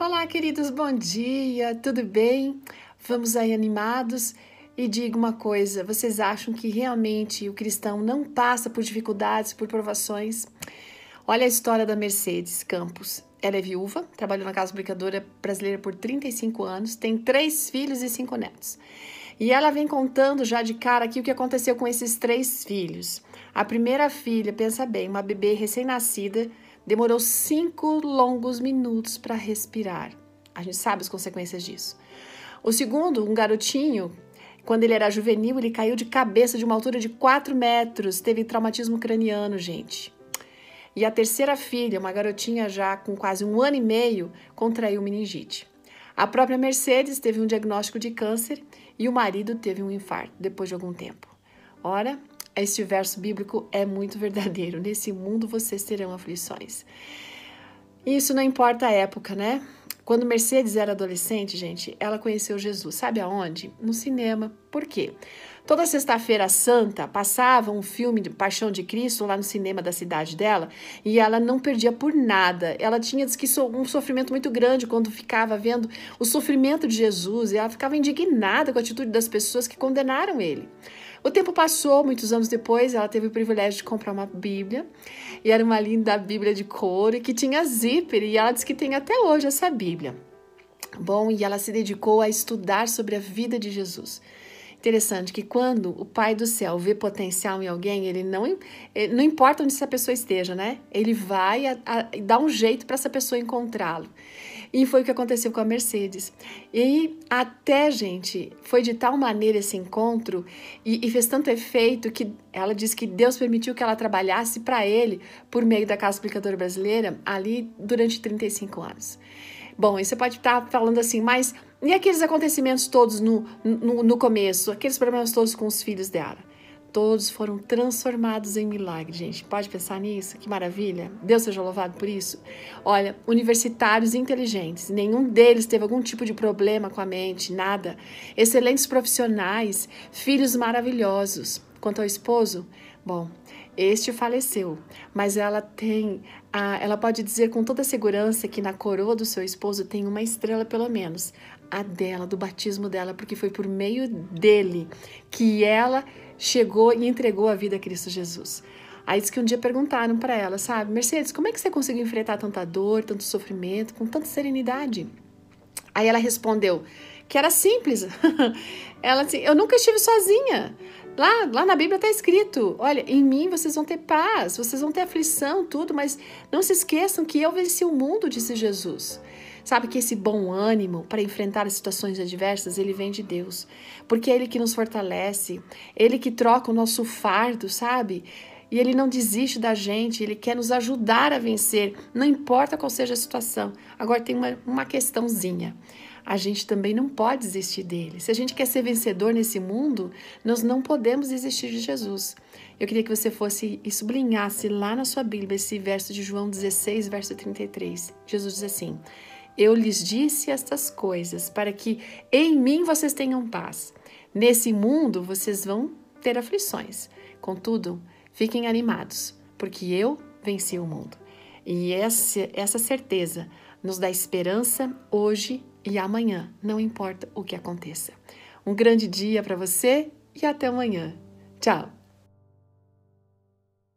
Olá, queridos, bom dia, tudo bem? Vamos aí animados? E diga uma coisa: vocês acham que realmente o cristão não passa por dificuldades, por provações? Olha a história da Mercedes Campos. Ela é viúva, trabalhou na Casa Publicadora Brasileira por 35 anos, tem três filhos e cinco netos. E ela vem contando já de cara aqui o que aconteceu com esses três filhos. A primeira filha, pensa bem, uma bebê recém-nascida, demorou cinco longos minutos para respirar. A gente sabe as consequências disso. O segundo, um garotinho, quando ele era juvenil, ele caiu de cabeça de uma altura de 4 metros, teve traumatismo craniano, gente. E a terceira filha, uma garotinha já com quase um ano e meio, contraiu meningite. A própria Mercedes teve um diagnóstico de câncer e o marido teve um infarto depois de algum tempo. Ora, este verso bíblico é muito verdadeiro. Nesse mundo vocês terão aflições. Isso não importa a época, né? Quando Mercedes era adolescente, gente, ela conheceu Jesus. Sabe aonde? No cinema. Por quê? Toda sexta-feira santa passava um filme de Paixão de Cristo lá no cinema da cidade dela e ela não perdia por nada. Ela tinha diz que um sofrimento muito grande quando ficava vendo o sofrimento de Jesus e ela ficava indignada com a atitude das pessoas que condenaram ele. O tempo passou, muitos anos depois, ela teve o privilégio de comprar uma Bíblia, e era uma linda Bíblia de couro que tinha zíper, e ela diz que tem até hoje essa Bíblia. Bom, e ela se dedicou a estudar sobre a vida de Jesus. Interessante que quando o Pai do céu vê potencial em alguém, ele não, ele, não importa onde essa pessoa esteja, né? Ele vai a, a, dar um jeito para essa pessoa encontrá-lo. E foi o que aconteceu com a Mercedes. E até, gente, foi de tal maneira esse encontro e, e fez tanto efeito que ela diz que Deus permitiu que ela trabalhasse para ele por meio da Casa Explicadora Brasileira ali durante 35 anos. Bom, e você pode estar falando assim, mas e aqueles acontecimentos todos no, no, no começo, aqueles problemas todos com os filhos dela? Todos foram transformados em milagre, gente. Pode pensar nisso? Que maravilha. Deus seja louvado por isso. Olha, universitários inteligentes, nenhum deles teve algum tipo de problema com a mente, nada. Excelentes profissionais, filhos maravilhosos. Quanto ao esposo, bom, este faleceu, mas ela tem, a, ela pode dizer com toda segurança que na coroa do seu esposo tem uma estrela pelo menos, a dela, do batismo dela, porque foi por meio dele que ela chegou e entregou a vida a Cristo Jesus. Aí diz que um dia perguntaram para ela, sabe, Mercedes, como é que você conseguiu enfrentar tanta dor, tanto sofrimento, com tanta serenidade? Aí ela respondeu que era simples. ela assim, eu nunca estive sozinha. Lá, lá na Bíblia está escrito: olha, em mim vocês vão ter paz, vocês vão ter aflição, tudo, mas não se esqueçam que eu venci o mundo, disse Jesus. Sabe que esse bom ânimo para enfrentar as situações adversas, ele vem de Deus. Porque é Ele que nos fortalece, Ele que troca o nosso fardo, sabe? E Ele não desiste da gente, Ele quer nos ajudar a vencer, não importa qual seja a situação. Agora tem uma, uma questãozinha a gente também não pode desistir dele. Se a gente quer ser vencedor nesse mundo, nós não podemos desistir de Jesus. Eu queria que você fosse e sublinhasse lá na sua Bíblia esse verso de João 16, verso 33. Jesus diz assim: Eu lhes disse estas coisas para que em mim vocês tenham paz. Nesse mundo vocês vão ter aflições. Contudo, fiquem animados, porque eu venci o mundo. E essa, essa certeza nos dá esperança hoje e amanhã, não importa o que aconteça. Um grande dia para você e até amanhã. Tchau!